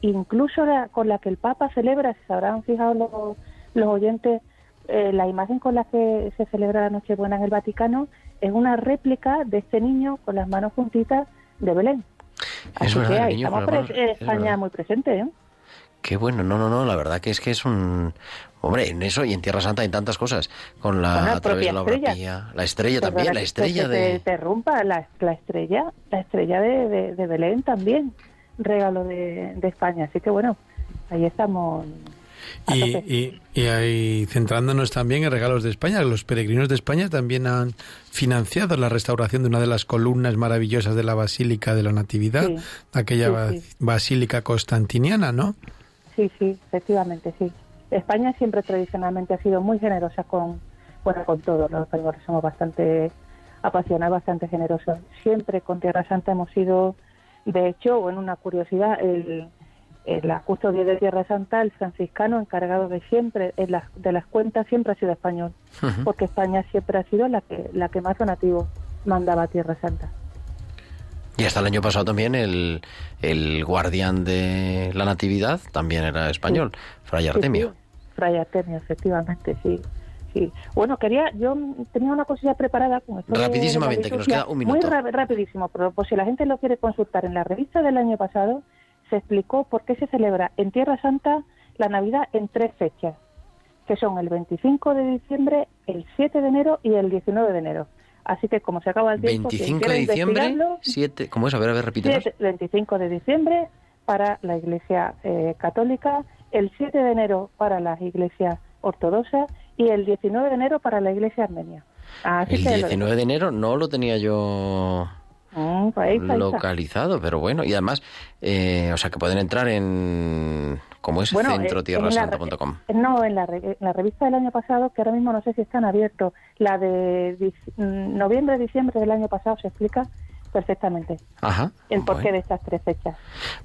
Incluso con la que el Papa celebra, si se habrán fijado los, oyentes, eh, la imagen con la que se celebra la Nochebuena en el Vaticano es una réplica de este niño con las manos juntitas de Belén. Así que ahí estamos España muy presente. ¿eh? Qué bueno, no, no, no, la verdad que es que es un... Hombre, en eso y en Tierra Santa hay tantas cosas, con la, a través de la estrella. la estrella también, la estrella de... Te, rompa, la, estrella, la estrella de Belén también regalo de, España. Así que bueno, ahí estamos. Y, y, ahí centrándonos también en regalos de España, los peregrinos de España también han financiado la restauración de una de las columnas maravillosas de la Basílica de la Natividad, aquella basílica constantiniana, ¿no? Sí, sí, efectivamente, sí. España siempre tradicionalmente ha sido muy generosa con, bueno, con todo. Los españoles somos bastante apasionados, bastante generosos. Siempre con Tierra Santa hemos sido de hecho, bueno, una curiosidad, el, la custodia de Tierra Santa, el franciscano encargado de siempre, de las cuentas, siempre ha sido español, porque España siempre ha sido la que, la que más donativo mandaba a Tierra Santa. Y hasta el año pasado también el, el guardián de la Natividad también era español, Fray Artemio. Fray Artemio, efectivamente, sí. Bueno, quería, yo tenía una cosilla preparada con esto. Rapidísimamente, que nos queda un minuto. Muy rapidísimo, pero pues si la gente lo quiere consultar en la revista del año pasado, se explicó por qué se celebra en Tierra Santa la Navidad en tres fechas, que son el 25 de diciembre, el 7 de enero y el 19 de enero. Así que como se acaba el tiempo... 25 de diciembre, 7, ¿cómo es? A ver, a ver, repite. 25 de diciembre para la Iglesia eh, Católica, el 7 de enero para las iglesias ortodoxas y el 19 de enero para la iglesia armenia. el 19 de enero no lo tenía yo pues localizado, pero bueno, y además, eh, o sea, que pueden entrar en, ¿cómo es? Bueno, centrotierrasanta.com. Eh, no, en la, en la revista del año pasado, que ahora mismo no sé si están abiertos, la de mm, noviembre-diciembre del año pasado se explica perfectamente. Ajá. El porqué de estas tres fechas.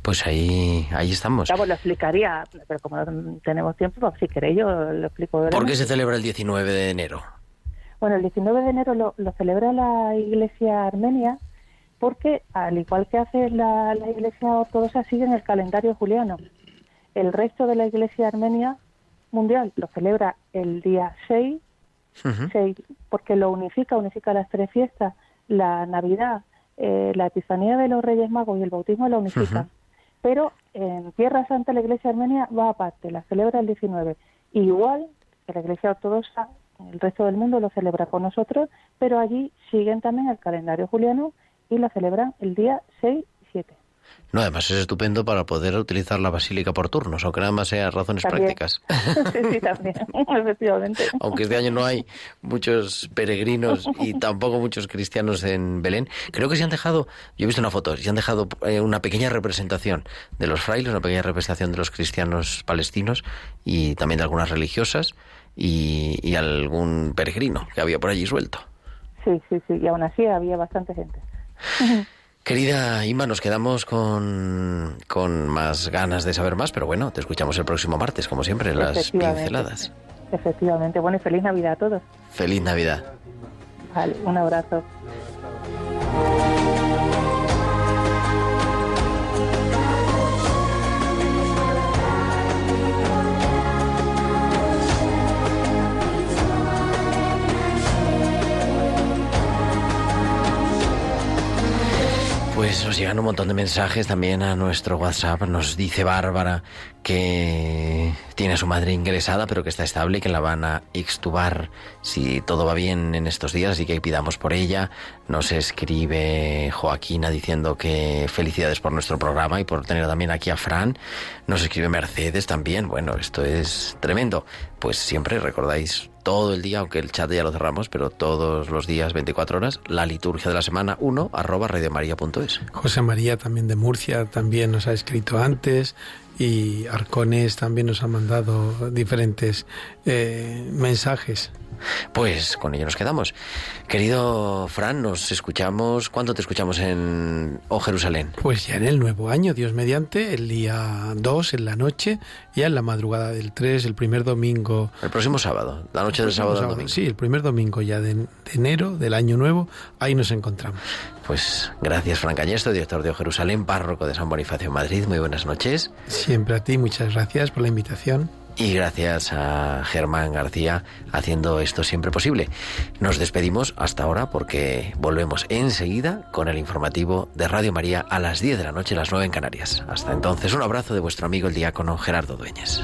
Pues ahí, ahí estamos. Claro, lo explicaría, pero como no tenemos tiempo, pues si queréis yo lo explico. ¿Por qué se celebra el 19 de enero? Bueno, el 19 de enero lo, celebra la Iglesia Armenia porque, al igual que hace la, Iglesia Ortodoxa, en el calendario juliano. El resto de la Iglesia Armenia mundial lo celebra el día 6, 6 porque lo unifica, unifica las tres fiestas, la Navidad, eh, la Epifanía de los Reyes Magos y el bautismo la unifican. Pero en Tierra Santa la Iglesia Armenia va aparte, la celebra el 19. Igual que la Iglesia Ortodoxa, el resto del mundo lo celebra con nosotros, pero allí siguen también el calendario juliano y la celebran el día 6 y 7. No, además es estupendo para poder utilizar la basílica por turnos, aunque nada más sea razones prácticas. sí, también, efectivamente. Aunque este año no hay muchos peregrinos y tampoco muchos cristianos en Belén, creo que se han dejado, yo he visto una foto, se han dejado eh, una pequeña representación de los frailes, una pequeña representación de los cristianos palestinos y también de algunas religiosas y, y algún peregrino que había por allí suelto. Sí, sí, sí, y aún así había bastante gente. Querida Ima, nos quedamos con, con más ganas de saber más, pero bueno, te escuchamos el próximo martes, como siempre, las pinceladas. Efectivamente. Bueno, y feliz Navidad a todos. Feliz Navidad. Vale, un abrazo. Pues nos llegan un montón de mensajes también a nuestro WhatsApp. Nos dice Bárbara que tiene a su madre ingresada, pero que está estable y que la van a extubar si todo va bien en estos días, así que pidamos por ella. Nos escribe Joaquina diciendo que felicidades por nuestro programa y por tener también aquí a Fran. Nos escribe Mercedes también. Bueno, esto es tremendo. Pues siempre recordáis todo el día, aunque el chat ya lo cerramos, pero todos los días, 24 horas, la liturgia de la semana 1, arroba radiomaria.es. José María también de Murcia también nos ha escrito antes y Arcones también nos ha mandado diferentes eh, mensajes. Pues con ello nos quedamos. Querido Fran, nos escuchamos. ¿Cuándo te escuchamos en O Jerusalén? Pues ya en el nuevo año, Dios mediante, el día 2 en la noche, ya en la madrugada del 3, el primer domingo. El próximo sábado, la noche del sábado al domingo. Sí, el primer domingo ya de, de enero del año nuevo, ahí nos encontramos. Pues gracias, Fran Cañesto, director de O Jerusalén, párroco de San Bonifacio en Madrid. Muy buenas noches. Siempre a ti, muchas gracias por la invitación. Y gracias a Germán García haciendo esto siempre posible. Nos despedimos hasta ahora porque volvemos enseguida con el informativo de Radio María a las 10 de la noche, las 9 en Canarias. Hasta entonces, un abrazo de vuestro amigo el diácono Gerardo Dueñas.